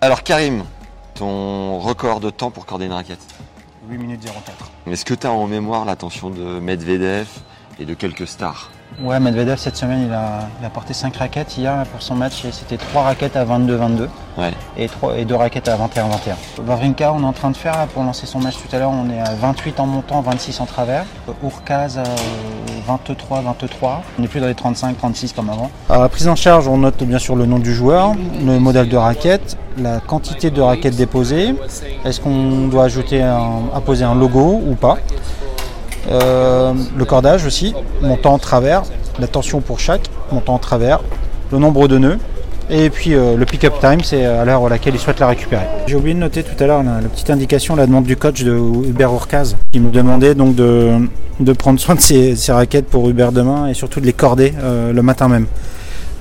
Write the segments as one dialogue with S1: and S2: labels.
S1: Alors Karim, ton record de temps pour corder une raquette
S2: 8 minutes 04.
S1: Est-ce que tu as en mémoire l'attention de Medvedev et de quelques stars?
S2: Ouais, Medvedev cette semaine il a, il a porté 5 raquettes hier pour son match et c'était 3 raquettes à 22-22
S1: Ouais.
S2: et, 3, et 2 raquettes à 21-21. Wawrinka on est en train de faire là, pour lancer son match tout à l'heure, on est à 28 en montant, 26 en travers. Urkaz à 23-23. On n'est plus dans les 35-36 comme avant. À la prise en charge, on note bien sûr le nom du joueur, le modèle de raquette, la quantité de raquettes déposées. Est-ce qu'on doit ajouter un, apposer un logo ou pas? Euh, le cordage aussi, montant en travers, la tension pour chaque, montant en travers, le nombre de nœuds. Et puis euh, le pick-up time, c'est à l'heure à laquelle il souhaite la récupérer. J'ai oublié de noter tout à l'heure la, la petite indication, la demande du coach de Hubert Urkaz, qui me demandait donc de, de prendre soin de ses, ses raquettes pour Hubert demain et surtout de les corder euh, le matin même.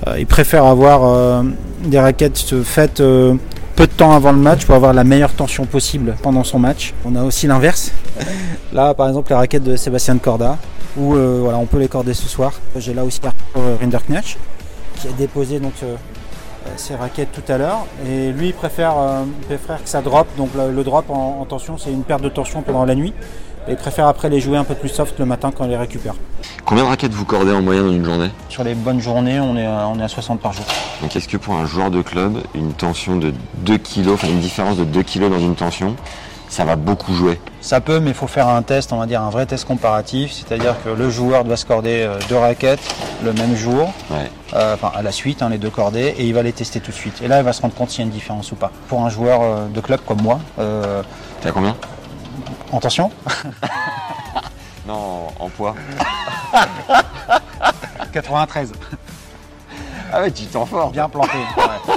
S2: Euh, il préfère avoir euh, des raquettes faites euh, peu de temps avant le match pour avoir la meilleure tension possible pendant son match. On a aussi l'inverse. Là, par exemple, les raquettes de Sébastien Corda, où euh, voilà, on peut les corder ce soir. J'ai là aussi Arthur Rinderknecht, qui a déposé donc euh, euh, ses raquettes tout à l'heure. Et lui, il préfère, euh, il préfère que ça drop. Donc le, le drop en, en tension, c'est une perte de tension pendant la nuit. Et il préfère après les jouer un peu plus soft le matin quand il les récupère.
S1: Combien de raquettes vous cordez en moyenne dans une journée?
S2: Sur les bonnes journées, on est, à- on est à 60 par jour.
S1: Donc est-ce que pour un joueur de club, une tension de 2 kg, enfin une différence de 2 kg dans une tension, ça va beaucoup jouer?
S2: Ça peut, mais il faut faire un test, on va dire un vrai test comparatif, c'est-à-dire que le joueur doit scorder euh, deux raquettes le même jour,
S1: Ouais.
S2: euh, enfin à la suite, hein, les deux cordées, et il va les tester tout de suite. Et là, il va se rendre compte s'il y a une différence ou pas. Pour un joueur euh, de club comme moi, euh,
S1: T'as combien?
S2: en tension,
S1: Non, en poids.
S2: 93,
S1: Ah ouais, tu t'en fort.
S2: bien planté. ouais.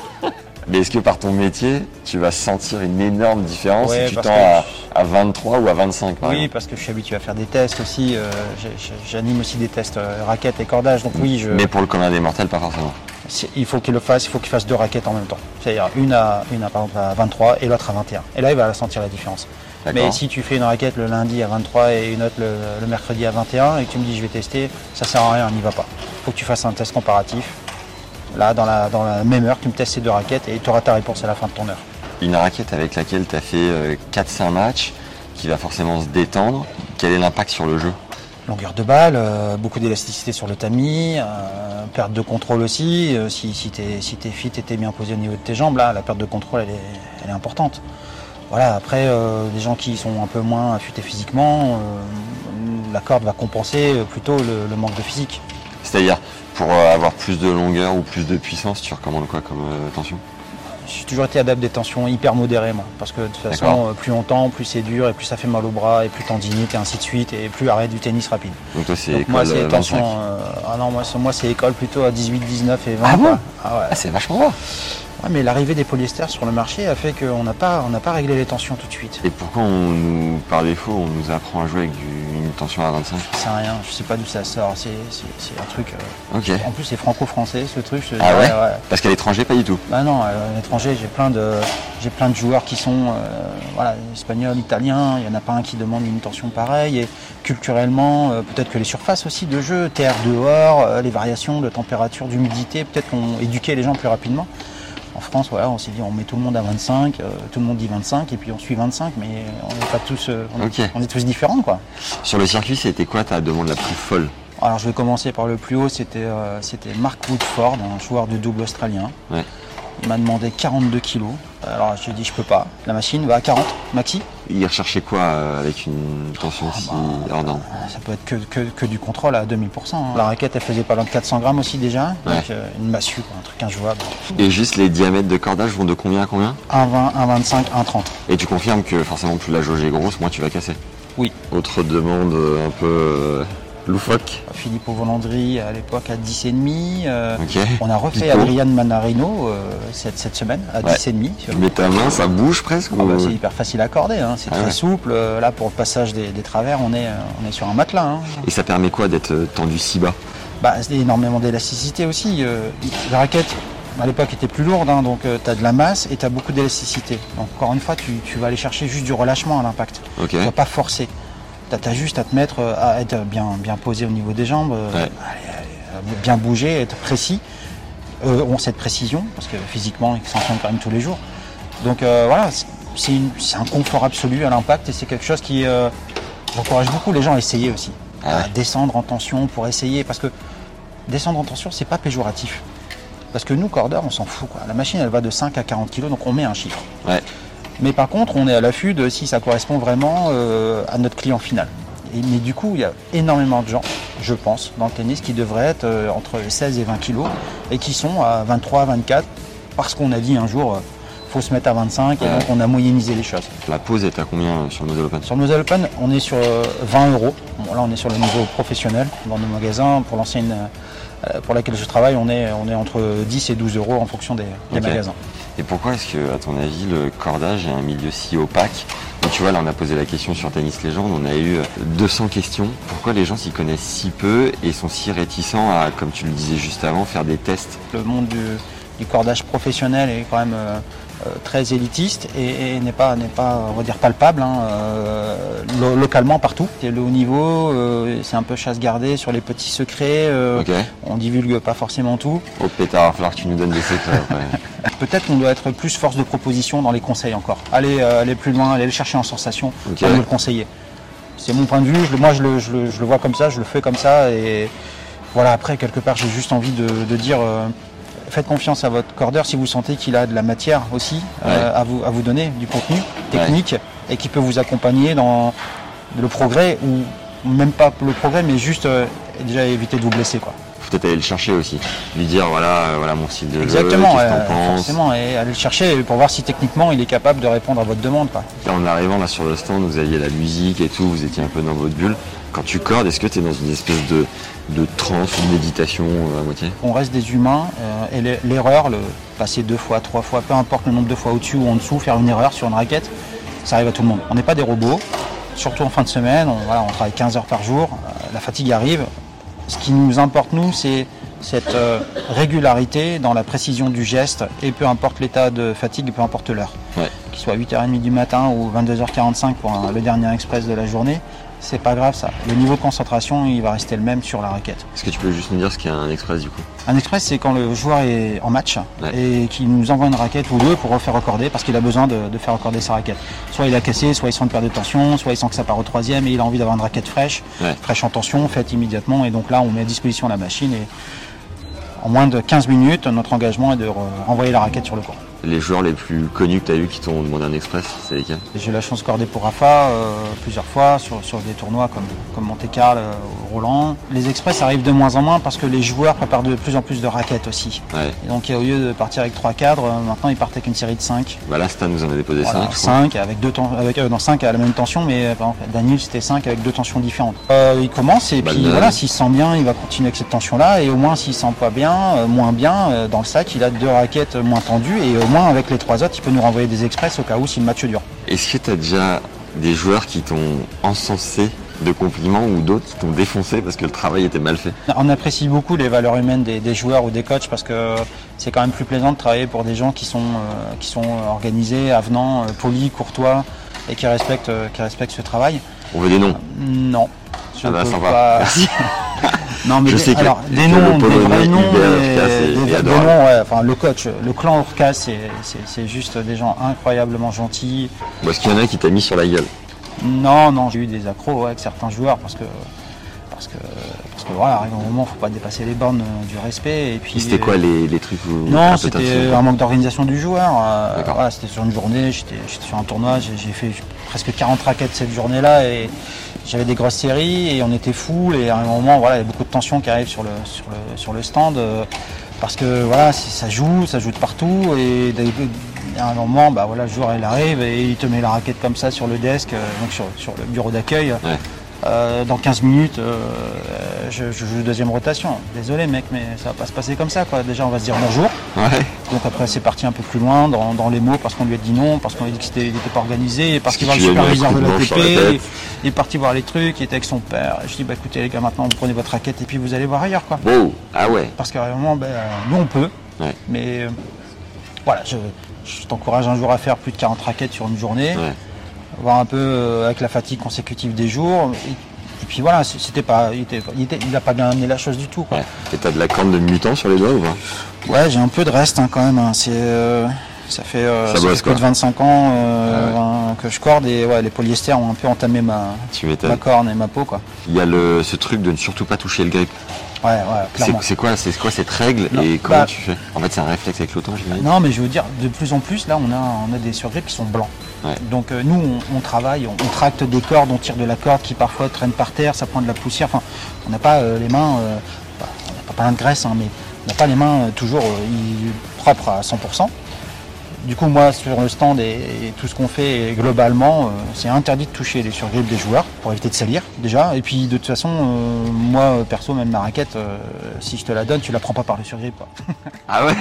S1: Mais est-ce que par ton métier, tu vas sentir une énorme différence
S2: Ouais,
S1: si tu tends
S2: que-
S1: à, à 23 ou à 25 par
S2: Oui,
S1: exemple
S2: parce que je suis habitué à faire des tests aussi. euh, J'anime aussi des tests euh, raquettes et cordage. Donc oui, je,
S1: Mais pour le commun des mortels, pas forcément.
S2: il faut qu'il le fasse. Il faut qu'il fasse deux raquettes en même temps. C'est-à-dire une à, une à, par exemple, à 23 et l'autre à 21. Et là, il va sentir la différence. Mais si tu fais une raquette le lundi à 23 et une autre le, le mercredi à 21 et que tu me dis je vais tester, ça sert à rien, on n'y va pas. faut que tu fasses un test comparatif. Là, dans la, dans la même heure, tu me testes ces deux raquettes et tu auras ta réponse à la fin de ton heure.
S1: Une raquette avec laquelle tu as fait euh, 4-5 matchs, qui va forcément se détendre, quel est l'impact sur le jeu?
S2: Longueur de balle, euh, beaucoup d'élasticité sur le tamis, euh, perte de contrôle aussi. euh, si si tu es, si t'es fit et tu es bien posé au niveau de tes jambes, là, la perte de contrôle, elle est, elle est importante. Voilà, après, euh, des gens qui sont un peu moins affûtés physiquement, euh, la corde va compenser euh, plutôt le- le manque de physique.
S1: C'est-à-dire, pour euh, avoir plus de longueur ou plus de puissance, tu recommandes quoi comme euh, tension?
S2: J'ai toujours été adepte des tensions hyper modérées, moi. Parce que de toute façon, euh, plus longtemps, plus c'est dur, et plus ça fait mal au bras, et plus tendinite, et ainsi de suite, et plus arrêt du tennis rapide.
S1: Donc toi, c'est
S2: moi,
S1: école,
S2: c'est tension.
S1: 25.
S2: euh, ah non, moi, c'est- moi, c'est école plutôt à 18, 19 et 20.
S1: Ah bon?
S2: Ah ouais.
S1: Ah, c'est vachement bas
S2: Ouais, mais l'arrivée des polyesters sur le marché a fait qu'on n'a pas, on n'a pas réglé les tensions tout de suite.
S1: Et pourquoi on nous, par défaut, on nous apprend à jouer avec du- une tension à 25
S2: C'est rien, je sais pas d'où ça sort. C'est, un truc. euh. En plus, c'est franco-français, ce truc. je
S1: Ah ouais Parce qu'à l'étranger, pas du tout.
S2: Bah non, euh, à l'étranger, j'ai plein de, j'ai plein de joueurs qui sont, euh, voilà, espagnols, italiens. Il y en a pas un qui demande une tension pareille. Et culturellement, euh, peut-être que les surfaces aussi de jeu, terre dehors, les variations de température, d'humidité, peut-être qu'on éduquait les gens plus rapidement. En France, voilà, on s'est dit, on met tout le monde à 25, euh, tout le monde dit 25, et puis on suit 25, mais on n'est pas tous, euh, on, est tous différents, quoi.
S1: Sur le circuit, c'était quoi ta demande la plus folle?
S2: Alors je vais commencer par le plus haut, c'était euh, c'était Mark Woodford, un joueur de double australien.
S1: Ouais.
S2: Il m'a demandé 42 kilos. Alors je lui ai dit je peux pas. La machine va à 40 maxi.
S1: Il recherchait quoi euh, avec une tension si hors norme
S2: Ça peut être que, que, que du contrôle à 2000%. hein. La raquette elle faisait pas loin de 400 grammes aussi déjà.
S1: Ouais.
S2: Donc euh, une massue, quoi, un truc injouable.
S1: Et juste les diamètres de cordage vont de combien à combien
S2: 1,20, 1,25, 1,30.
S1: Et tu confirmes que forcément plus la jauge est grosse, moins tu vas casser
S2: Oui.
S1: Autre demande euh, un peu Loufoque.
S2: Philippe Volandry à l'époque à 10,5. Euh. On a refait
S1: Pipo.
S2: Adrian Manarino euh, cette, cette semaine à
S1: Ouais.
S2: 10,5. sur-
S1: Tu mets ta main, ça bouge presque
S2: Ah
S1: ou-
S2: bah, c'est hyper facile à accorder, hein, c'est
S1: Ah
S2: très
S1: ouais.
S2: souple. Euh, Là, pour le passage des, des travers, on est, euh, on est sur un matelas. hein.
S1: Et ça permet quoi d'être euh, tendu si bas?
S2: Bah, c'est énormément d'élasticité aussi. euh, la raquette, à l'époque, était plus lourde, hein, donc tu as de la masse et tu as beaucoup d'élasticité. Donc, encore une fois, tu, tu vas aller chercher juste du relâchement à l'impact. Tu vas pas forcer. Tu as, juste à te mettre, euh, à être bien, bien posé au niveau des jambes, euh,
S1: Ouais.
S2: aller bien bouger, être précis. Euh, on cette précision, parce que physiquement, ils s'entraînent quand même tous les jours. Donc euh, voilà, c'est- un confort absolu à l'impact et c'est quelque chose qui. euh, J'encourage beaucoup les gens à essayer aussi.
S1: Ah ouais.
S2: À descendre en tension pour essayer, parce que descendre en tension, c'est pas péjoratif. Parce que nous, cordeurs, on s'en fout. Quoi. La machine, elle va de 5 à 40 kg, donc on met un chiffre.
S1: Ouais.
S2: Mais par contre, on est à l'affût de si ça correspond vraiment euh, à notre client final. Et, mais du coup, il y a énormément de gens, je pense, dans le tennis qui devraient être euh, entre 16 et 20 kilos et qui sont à 23, 24 parce qu'on a dit un jour, euh, faut se mettre à 25 et donc on a moyennisé les choses.
S1: La pause est à combien euh, sur le Model Open?
S2: Sur le Moselle Open, on est sur euh, 20 euros. Bon, là, on est sur le niveau professionnel dans nos magasins. Pour euh, pour laquelle je travaille, on est, on est entre 10 et 12 euros en fonction des, des magasins.
S1: Et pourquoi est-ce que, à ton avis, le cordage est un milieu si opaque Tu vois, là, on a posé la question sur Tennis Légende, on a eu euh, 200 questions. Pourquoi les gens s'y connaissent si peu et sont si réticents à, comme tu le disais juste avant, faire des tests?
S2: Le monde du, cordage professionnel est quand même euh, euh, très élitiste et, et n'est pas, n'est pas, on va dire, palpable hein, euh, lo- localement partout. Et le haut niveau, euh, c'est un peu chasse gardée sur les petits secrets. euh,
S1: Ok
S2: On divulgue pas forcément tout.
S1: Oh pétard, il va falloir que tu nous donnes des secrets.
S2: Peut-être qu'on doit être plus force de proposition dans les conseils encore. Aller, euh, aller plus loin, aller le chercher en sensation,
S1: Ok.
S2: pas nous le conseiller. C'est mon point de vue, je moi je le, je le- je le vois comme ça, je le fais comme ça et voilà, après quelque part j'ai juste envie de, de dire euh, faites confiance à votre cordeur si vous sentez qu'il a de la matière aussi euh, à, vous, à vous donner, du contenu technique et qui peut vous accompagner dans le progrès ou même pas le progrès mais juste euh, déjà éviter de vous blesser quoi.
S1: Faut peut-être aller le chercher aussi. Lui dire, voilà, euh, voilà mon style de jeu,
S2: Exactement,
S1: qu'est-ce que t'en penses
S2: forcément, et aller le chercher pour voir si techniquement il est capable de répondre à votre demande. Quoi.
S1: En arrivant là sur le stand, vous aviez la musique et tout, vous étiez un peu dans votre bulle. Quand tu cordes, est-ce que tu es dans une espèce de, de transe ou de méditation euh, à moitié
S2: On reste des humains euh, et l'e- l'erreur, le passer deux fois, trois fois, peu importe le nombre de fois au-dessus ou en dessous, faire une erreur sur une raquette, ça arrive à tout le monde. On n'est pas des robots, surtout en fin de semaine, on, voilà, on travaille 15 heures par jour, euh, la fatigue arrive. Ce qui nous importe, nous, c'est cette euh, régularité dans la précision du geste et peu importe l'état de fatigue, peu importe l'heure.
S1: Ouais.
S2: Qu'il soit 8h30 du matin ou 22h45 pour un- le dernier express de la journée, c'est pas grave ça. Le niveau de concentration, il va rester le même sur la raquette.
S1: Est-ce que tu peux juste nous dire ce qu'est un express du coup?
S2: Un express, c'est quand le joueur est en match
S1: Ouais.
S2: et qu'il nous envoie une raquette ou deux pour refaire recorder parce qu'il a besoin de, de faire recorder sa raquette. Soit il a cassé, soit il sent une perte de tension, soit il sent que ça part au troisième et il a envie d'avoir une raquette fraîche,
S1: Ouais.
S2: fraîche en tension, faite immédiatement. Et donc là, on met à disposition la machine et en moins de 15 minutes, notre engagement est de re- renvoyer la raquette sur le court.
S1: Les joueurs les plus connus que tu as eu qui t'ont demandé un express, c'est lesquels?
S2: J'ai eu la chance de corder pour Rafa euh, plusieurs fois sur, sur des tournois comme, comme Monte Carlo, euh, Roland. Les express arrivent de moins en moins parce que les joueurs préparent de plus en plus de raquettes aussi.
S1: Ouais.
S2: Et donc au lieu de partir avec trois cadres, euh, maintenant ils partent avec une série de 5.
S1: Bah là, Stan nous en a déposé
S2: Voilà,
S1: 5.
S2: 5 avec deux avec euh, non, 5 à la même tension, mais par exemple, Daniel c'était 5 avec deux tensions différentes. Euh, il commence et
S1: Bah,
S2: puis voilà, s'il se sent bien, il va continuer avec cette tension-là, et au moins s'il se sent pas bien, moins bien, dans le sac, il a deux raquettes moins tendues, et au moins avec les trois autres, il peut nous renvoyer des express au cas où si le match dure.
S1: Est-ce que tu as déjà des joueurs qui t'ont encensé de compliments ou d'autres qui t'ont défoncé parce que le travail était mal fait?
S2: On apprécie beaucoup les valeurs humaines des, des joueurs ou des coachs parce que c'est quand même plus plaisant de travailler pour des gens qui sont, euh, qui sont organisés, avenants, euh, polis, courtois et qui respectent, euh, qui respectent ce travail.
S1: On veut des noms?
S2: Non. Je
S1: Ah bah,
S2: peux
S1: sympa.
S2: pas-
S1: Merci.
S2: Non, mais
S1: Je sais que-
S2: alors,
S1: que
S2: des
S1: le
S2: noms, des
S1: Polonais, Hubert,
S2: ouais, enfin le coach, le clan Urcas, c'est, juste des gens incroyablement gentils.
S1: Est-ce qu'il y en a qui t'a mis sur la gueule?
S2: Non, non, j'ai eu des accros ouais, avec certains joueurs parce que, parce que, parce que voilà, arrive un moment, faut pas dépasser les bornes euh, du respect. Et puis,
S1: C'était quoi les, les trucs où
S2: Non, c'était un manque d'organisation du joueur. euh, voilà, c'était sur une journée, j'étais sur un tournoi, j'ai fait presque 40 raquettes cette journée-là et j'avais des grosses séries et on était full et à un moment, voilà, il y a beaucoup de tensions qui arrivent sur le, sur le, sur le stand euh, parce que voilà, ça joue, ça joue de partout et à un moment, bah voilà, le joueur il arrive et il te met la raquette comme ça sur le desk, euh, donc sur, sur le bureau d'accueil.
S1: Ouais.
S2: Euh, dans 15 minutes, euh, je, je joue deuxième rotation. Désolé mec, mais ça va pas se passer comme ça. Quoi. Déjà, on va se dire bonjour.
S1: Ouais.
S2: Donc après, c'est parti un peu plus loin dans, dans les mots parce qu'on lui a dit non, parce qu'on lui a dit qu'il n'était pas organisé, parce qu'il va le superviseur de l'ATP. Il est parti voir les trucs, il était avec son père. Et je dis, bah écoutez les gars, maintenant vous prenez votre raquette et puis vous allez voir ailleurs. quoi.
S1: Wow. Ah ouais.
S2: Parce qu'à un moment, ben, nous on peut,
S1: Ouais.
S2: mais euh, voilà, je, je t'encourage un jour à faire plus de 40 raquettes sur une journée,
S1: Ouais.
S2: Voir un peu euh, avec la fatigue consécutive des jours. Et, et puis voilà, c'était pas, il, était, il, était- il a pas bien amené la chose du tout. Quoi.
S1: Ouais. Et t'as de la corne de mutant sur les doigts ou pas?
S2: Ouais, j'ai un peu de reste hein, quand même. hein. C'est, euh, ça fait, euh,
S1: Ça
S2: ça fait
S1: bosse,
S2: plus de
S1: quoi.
S2: 25 ans euh,
S1: Ah
S2: hein, que je corde et ouais, les polyesters ont un peu entamé ma, ma corne et ma peau. Quoi.
S1: Il y a le, ce truc de ne surtout pas toucher le grip.
S2: Ouais, ouais,
S1: C'est
S2: clairement.
S1: c'est quoi, cette règle
S2: Non,
S1: et comment
S2: bah-
S1: tu fais? En fait, c'est un réflexe avec le temps, j'imagine.
S2: Non, mais je veux dire, de plus en plus, là, on a, on a des surgrips qui sont blancs.
S1: Ouais.
S2: Donc euh, nous, on, on travaille, on, on tracte des cordes, on tire de la corde qui parfois traîne par terre, ça prend de la poussière. Enfin, on n'a pas euh, les mains, euh, bah, on n'a pas plein de graisse, hein, mais on n'a pas les mains toujours propres à 100%. Du coup, moi, sur le stand et, et tout ce qu'on fait, et globalement, euh, c'est interdit de toucher les surgrippes des joueurs pour éviter de salir, déjà. Et puis, de toute façon, euh, moi, perso, même ma raquette, euh, si je te la donne, tu la prends pas par le surgrip. quoi.
S1: Ah ouais?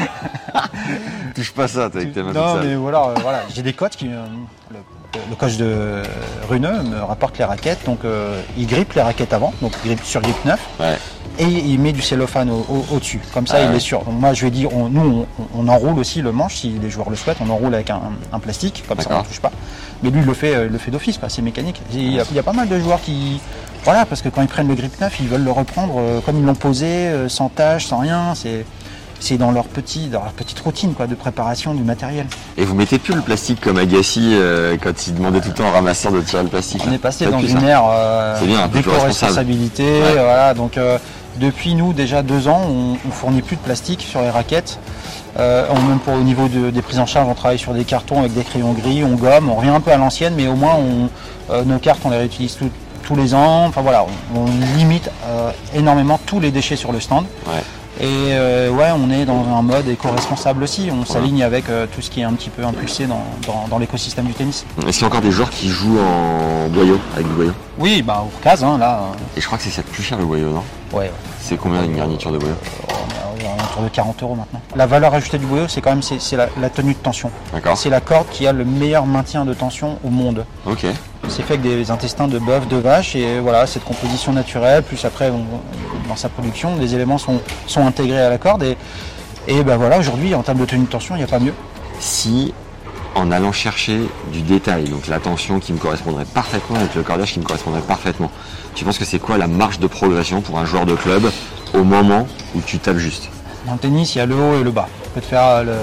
S1: Touche pas ça, toi, avec tes mains
S2: Non, mais voilà, voilà. j'ai des coachs qui. le, le coach de Runeux me rapporte les raquettes, donc euh, il grippe les raquettes avant, donc grippe sur grip 9,
S1: Ouais.
S2: et il met du cellophane au- au- au-dessus. Comme ça,
S1: Ah
S2: il
S1: ouais.
S2: est sûr. Donc moi, je lui ai dit, on- nous, on, on enroule aussi le manche, si les joueurs le souhaitent, on enroule avec un, un plastique, comme ça, on ne touche pas. Mais lui, il le fait, euh, il le fait d'office, c'est mécanique. Et Il y, a, il y a pas mal de joueurs qui. Voilà, parce que quand ils prennent le grip 9, ils veulent le reprendre euh, comme ils l'ont posé, euh, sans tâche, sans rien. C'est. C'est dans leur, petit, dans leur petite routine quoi, de préparation du matériel.
S1: Et vous mettez plus le plastique comme Agassi euh, quand il demandait tout le temps au ramasseur de tirer le plastique.
S2: On est passé dans une
S1: ça.
S2: ère euh,
S1: bien, un plus
S2: d'éco-responsabilité.
S1: responsable. Ouais.
S2: Voilà, donc euh, depuis nous déjà deux ans, on, on fournit plus de plastique sur les raquettes. Euh, on- même pour au niveau de- des prises en charge, on travaille sur des cartons avec des crayons gris, on gomme, on revient un peu à l'ancienne, mais au moins on, nos cartes on les réutilise tous les ans. Enfin voilà, on, on limite euh, énormément tous les déchets sur le stand.
S1: Ouais.
S2: Et euh, ouais, on est dans un mode éco-responsable aussi. On s'aligne avec euh, tout ce qui est un petit peu impulsé dans, dans- dans l'écosystème du tennis.
S1: Est-ce qu'il y a encore des joueurs qui jouent en boyau, avec du boyau?
S2: Oui, bah au cas, hein, là.
S1: Et je crois que c'est ça le plus cher le boyau, non?
S2: Euh, ouais, ouais.
S1: C'est combien une garniture de boyau?
S2: On est autour de 40 euros maintenant. La valeur ajoutée du boyau, c'est quand même c'est, la, la tenue de tension.
S1: D'accord.
S2: C'est la corde qui a le meilleur maintien de tension au monde.
S1: Ok.
S2: C'est fait avec des intestins de bœuf, de vache, et voilà, cette composition naturelle, plus après, on- dans sa production, les éléments sont, sont intégrés à la corde. Et, et ben voilà, aujourd'hui, en termes de tenue de tension, il n'y a pas mieux.
S1: Si en allant chercher du détail, donc la tension qui me correspondrait parfaitement avec le cordage qui me correspondrait parfaitement, tu penses que c'est quoi la marge de progression pour un joueur de club au moment où tu tapes juste?
S2: Dans le tennis, il y a le haut et le bas. Tu peux te faire euh, le, le-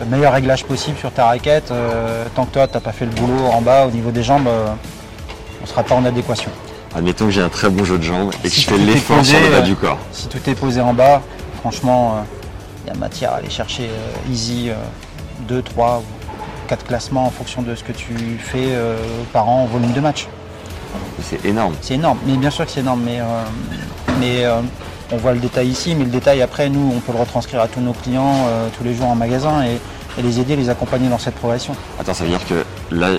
S2: le meilleur réglage possible sur ta raquette. euh, tant que toi, tu n'as pas fait le boulot en bas, au niveau des jambes, euh, on ne sera pas en adéquation.
S1: Admettons que j'ai un très bon jeu de jambes et que
S2: Si
S1: je fais l'effort sur le bas
S2: euh,
S1: du corps.
S2: Si tout est posé en bas, franchement, euh, il y a matière à aller chercher euh, easy 2, 3 ou 4 classements en fonction de ce que tu fais euh, par an en volume de match.
S1: C'est énorme.
S2: C'est énorme, mais bien sûr que c'est énorme, mais, mais on voit le détail ici, mais le détail après, nous, on peut le retranscrire à tous nos clients tous les jours en magasin et, et les aider, les accompagner dans cette progression.
S1: Attends, ça veut dire que là,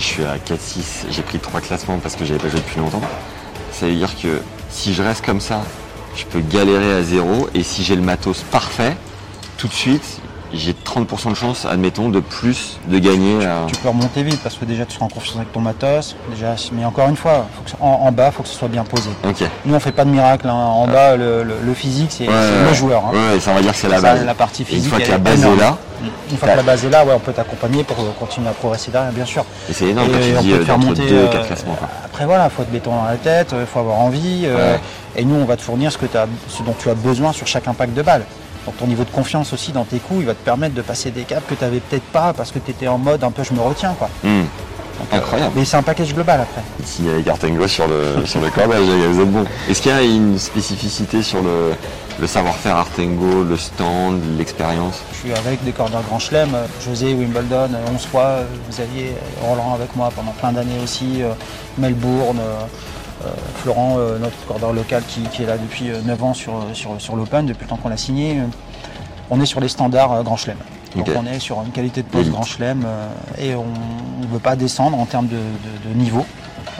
S1: je suis à 4-6, j'ai pris 3 classements parce que j'avais pas joué depuis longtemps. Ça veut dire que si je reste comme ça, je peux galérer à zéro et si j'ai le matos parfait, tout de suite, j'ai 30% de chance, admettons, de plus de gagner. à-
S2: Tu peux remonter vite parce que déjà tu seras en confiance avec ton matos. Déjà, mais encore une fois, faut que ça- en, en bas, il faut que ce soit bien posé. Nous, on fait pas de miracle. hein. En bas, le, le- le physique, c'est
S1: Ouais,
S2: c'est
S1: ouais.
S2: le joueur. hein.
S1: Ouais, ça on va dire que c'est la
S2: Ça,
S1: base.
S2: la partie
S1: Et une
S2: physique.
S1: fois que la base est là,
S2: Une fois que la base est là, ouais, on peut t'accompagner pour continuer à progresser derrière, bien sûr.
S1: et c'est énorme quand tu
S2: on
S1: dis
S2: peut
S1: euh,
S2: faire monter.
S1: 2 et
S2: euh,
S1: 4 classements. quoi.
S2: Après, voilà, il faut te béton dans la tête, il faut avoir envie. euh. Et nous, on va te fournir ce, que as, ce dont tu as besoin sur chaque impact de balle. Donc ton niveau de confiance aussi dans tes coups, il va te permettre de passer des caps que tu n'avais peut-être pas parce que tu étais en mode un peu je me retiens. Quoi.
S1: Hmm.
S2: Donc, euh,
S1: Incroyable.
S2: mais c'est un package global après.
S1: S'il y a les sur le, sur le cordage, gars, vous êtes bons. Est-ce qu'il y a une spécificité sur le, le savoir-faire Artengo, le stand, l'expérience?
S2: Je suis avec des cordeurs Grand Chelem, euh, José, Wimbledon, euh, 11 fois, euh, Xavier, euh, Roland avec moi pendant plein d'années aussi, euh, Melbourne, euh, euh, Florent, euh, notre cordeur local qui, qui est là depuis euh, 9 ans sur, sur, sur l'Open, depuis le temps qu'on l'a signé. euh, On est sur les standards euh, Grand Chelem. Donc on est sur une qualité de pose
S1: Élite.
S2: Grand Chelem euh, et on ne veut pas descendre en termes de, de- de niveau.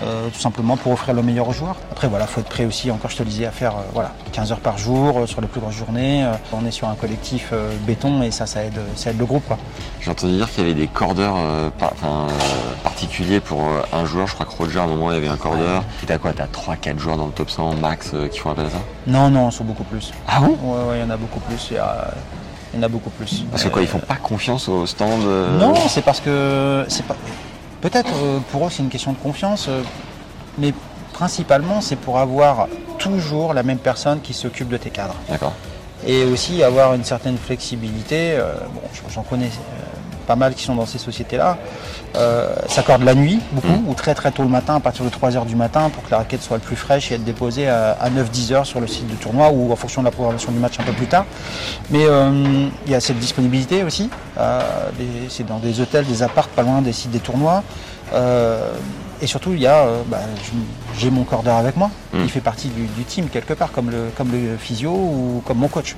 S2: Euh, tout simplement pour offrir le meilleur aux joueurs. Après voilà, faut être prêt aussi, encore je te le disais, à faire euh, voilà, 15 heures par jour euh, sur les plus grosses journées. Euh, on est sur un collectif euh, béton et ça, ça aide, ça aide le groupe. Quoi.
S1: J'ai entendu dire qu'il y avait des cordeurs euh, par- euh, particuliers pour euh, un joueur. Je crois que Roger, à un moment, il y avait un cordeur. Et t'as quoi T'as 3-4 joueurs dans le top 100 max euh, qui font appel à ça?
S2: Non, non, ils sont beaucoup plus.
S1: Ah bon?
S2: Ouais, ouais, il y en a beaucoup plus. Il y, a- il y en a beaucoup plus.
S1: Parce que quoi, ils font pas confiance au stand euh,
S2: Non, c'est parce que c'est pas. Peut-être euh, pour eux c'est une question de confiance, euh, mais principalement c'est pour avoir toujours la même personne qui s'occupe de tes cadres.
S1: D'accord.
S2: Et aussi avoir une certaine flexibilité. euh, bon, j'en connais pas mal qui sont dans ces sociétés-là. Euh, s'accordent la nuit beaucoup,
S1: Mm.
S2: ou très très tôt le matin, à partir de 3h du matin, pour que la raquette soit le plus fraîche et être déposée à, 9-10 heures sur le site de tournoi ou en fonction de la programmation du match un peu plus tard. Mais euh, il y a cette disponibilité aussi. Euh, c'est dans des hôtels, des apparts pas loin des sites des tournois. Euh, et surtout, il y a, bah, j'ai mon cordeur avec moi.
S1: Mm.
S2: Il fait partie du, du team quelque part, comme le, comme le physio ou comme mon coach.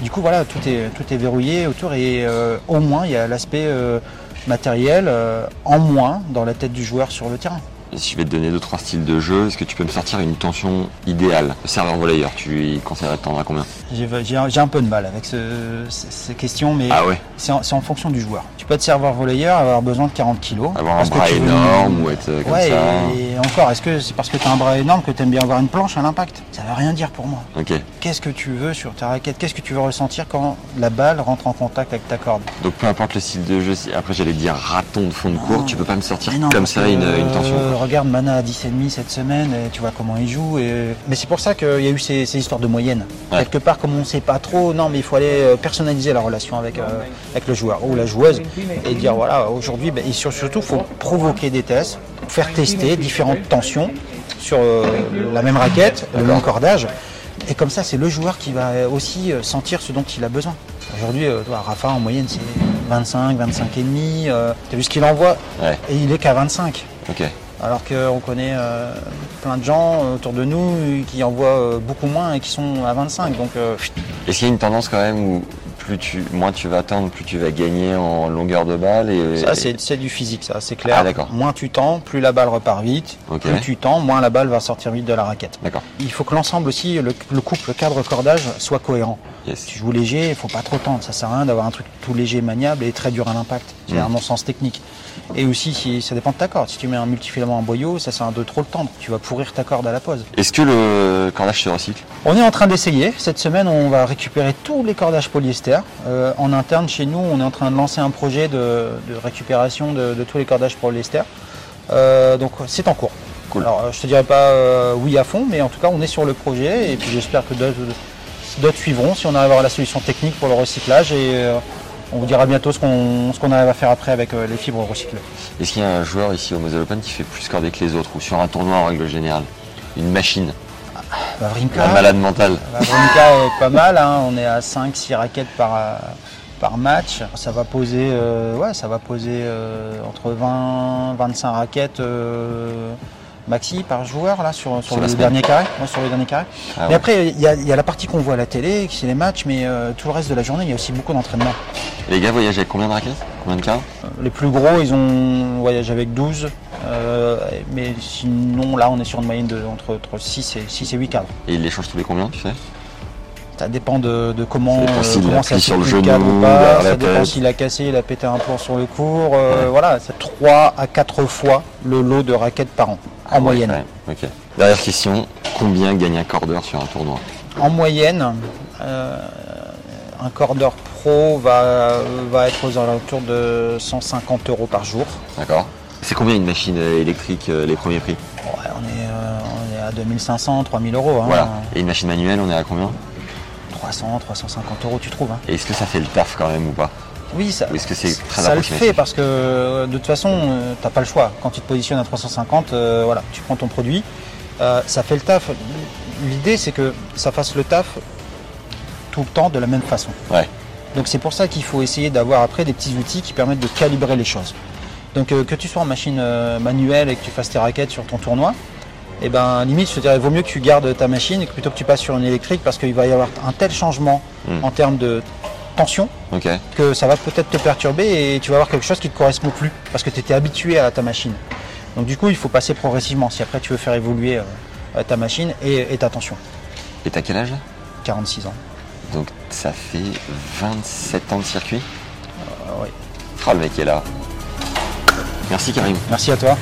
S2: Du coup, voilà, tout est, tout est verrouillé autour et euh, au moins, il y a l'aspect euh, matériel euh, en moins dans la tête du joueur sur le terrain.
S1: Et si je vais te donner deux trois styles de jeu, est-ce que tu peux me sortir une tension idéale? Serveur volleyeur, tu conseillerais de tendre à combien?
S2: J'ai un, peu de mal avec ce- ce- ces questions, mais
S1: Ah ouais
S2: c'est en, fonction du joueur. Tu peux être serveur volleyeur, avoir besoin de 40 kilos.
S1: Avoir un bras
S2: veux-
S1: énorme ou être euh, comme
S2: Ouais,
S1: ça
S2: et encore, est-ce que c'est parce que tu as un bras énorme que tu aimes bien avoir une planche à l'impact? Ça veut rien dire pour moi.
S1: Ok.
S2: Qu'est-ce que tu veux sur ta raquette? Qu'est-ce que tu veux ressentir quand la balle rentre en contact avec ta corde?
S1: Donc peu importe le style de jeu, après j'allais dire raton de fond de cours, tu peux pas me sortir
S2: non,
S1: comme ça une, une tension.
S2: euh. Regarde Mana à 10,5 cette semaine, et tu vois comment il joue. Et... Mais c'est pour ça qu'il y a eu ces, ces histoires de moyenne.
S1: Ouais.
S2: Quelque part, comme on ne sait pas trop, non, mais il faut aller euh, personnaliser la relation avec, euh, avec le joueur ou la joueuse et dire voilà, aujourd'hui, ben, et surtout, il faut provoquer des tests, faire tester différentes tensions sur euh, la même raquette, le même cordage. Et comme ça, c'est le joueur qui va aussi euh, sentir ce dont il a besoin. Aujourd'hui, euh, Rafa, en moyenne, c'est 25, 25 et demi. euh, T'as vu ce qu'il envoie
S1: Ouais.
S2: Et il est qu'à 25.
S1: Ok.
S2: Alors qu'on connaît euh, plein de gens autour de nous qui envoient euh, beaucoup moins et qui sont à 25. Donc euh,
S1: Est-ce qu'il y a une tendance quand même où plus tu, moins tu vas tendre, plus tu vas gagner en longueur de balle et
S2: ça, c'est du physique, ça, c'est clair.
S1: Ah,
S2: moins tu tends, plus la balle repart vite.
S1: Ok.
S2: Plus tu tends, moins la balle va sortir vite de la raquette.
S1: D'accord.
S2: Il faut que l'ensemble aussi, le, le couple, le cadre cordage soit cohérent.
S1: Yes.
S2: Tu joues léger, il faut pas trop tendre. Ça sert à rien d'avoir un truc tout léger, maniable et très dur à l'impact. C'est
S1: Mm.
S2: un non-sens technique. Et aussi, si, ça dépend de ta corde. Si tu mets un multifilament en boyau, ça sert de trop le tendre. Tu vas pourrir ta corde à la pose.
S1: Est-ce que le cordage se recycle?
S2: On est en train d'essayer. Cette semaine, on va récupérer tous les cordages polyester. Euh, en interne, chez nous, on est en train de lancer un projet de, de récupération de, de tous les cordages polyester. Euh, donc, c'est en cours.
S1: Cool.
S2: Alors, je te dirais pas euh, oui à fond, mais en tout cas, on est sur le projet et puis j'espère que d'autres suivront si on arrive à avoir la solution technique pour le recyclage et on vous dira bientôt ce qu'on arrive à faire après avec euh, les fibres recyclées.
S1: Est-ce qu'il y a un joueur ici au Moselle Open qui fait plus corder que les autres ou sur un tournoi en règle générale? Une machine,
S2: Vavrinka,
S1: la malade mentale.
S2: Vavrinka est pas mal, hein. on est à 5-6 raquettes par, par match. Ça va poser, euh, ouais, ça va poser euh, entre 20 25 raquettes euh, maxi par joueur là, sur, sur
S1: Sur
S2: le dernier carré. Ouais, sur le dernier carré.
S1: Ah
S2: mais
S1: ouais.
S2: après, il y, y a la partie qu'on voit à la télé, qui c'est les matchs, mais euh, tout le reste de la journée, il y a aussi beaucoup d'entraînement.
S1: Les gars voyagent avec combien de raquettes? Combien de cartes?
S2: Les plus gros, ils ont voyagé avec 12. euh, mais sinon, là, on est sur une moyenne de entre, entre 6, et, 6 et 8 cadres.
S1: Et ils les changent tous les combien, tu sais?
S2: Ça dépend de, de comment,
S1: Ça
S2: euh, comment ça
S1: sur le genou,
S2: ou pas. Ça dépend s'il a cassé, il a pété un plomb sur le cours. euh,
S1: Ouais.
S2: Voilà, c'est 3 à 4 fois le lot de raquettes par an, en
S1: Ah
S2: moyenne.
S1: Dernière question, combien gagne un cordeur sur un tournoi?
S2: En moyenne, euh, un cordeur pro va, va être aux alentours de 150 euros par jour.
S1: D'accord. C'est combien une machine électrique, les premiers prix?
S2: Ouais, on, est, euh, on est à 2500, 3000 euros. hein.
S1: Voilà. Et une machine manuelle, on est à combien?
S2: 300, 350 euros, tu trouves. hein.
S1: Et est-ce que ça fait le taf quand même ou pas?
S2: Oui, ça,
S1: Ou est-ce que c'est très
S2: ça le fait parce que euh, de toute façon, euh, t'as pas le choix. Quand tu te positionnes à 350, euh, voilà, tu prends ton produit, euh, ça fait le taf. L'idée, c'est que ça fasse le taf tout le temps de la même façon.
S1: Ouais.
S2: Donc c'est pour ça qu'il faut essayer d'avoir après des petits outils qui permettent de calibrer les choses. Donc euh, que tu sois en machine euh, manuelle et que tu fasses tes raquettes sur ton tournoi, et ben limite je te dirais vaut mieux que tu gardes ta machine plutôt que tu passes sur une électrique parce qu'il va y avoir un tel changement
S1: hmm.
S2: en termes de tension que ça va peut-être te perturber et tu vas avoir quelque chose qui ne te correspond plus parce que tu étais habitué à ta machine. Donc du coup il faut passer progressivement si après tu veux faire évoluer euh, ta machine et, et ta tension.
S1: Et t'as quel âge là?
S2: 46 ans.
S1: Donc ça fait 27 ans de circuit?
S2: Euh, oui.
S1: Oh le mec est là. Merci Karim.
S2: Merci à toi.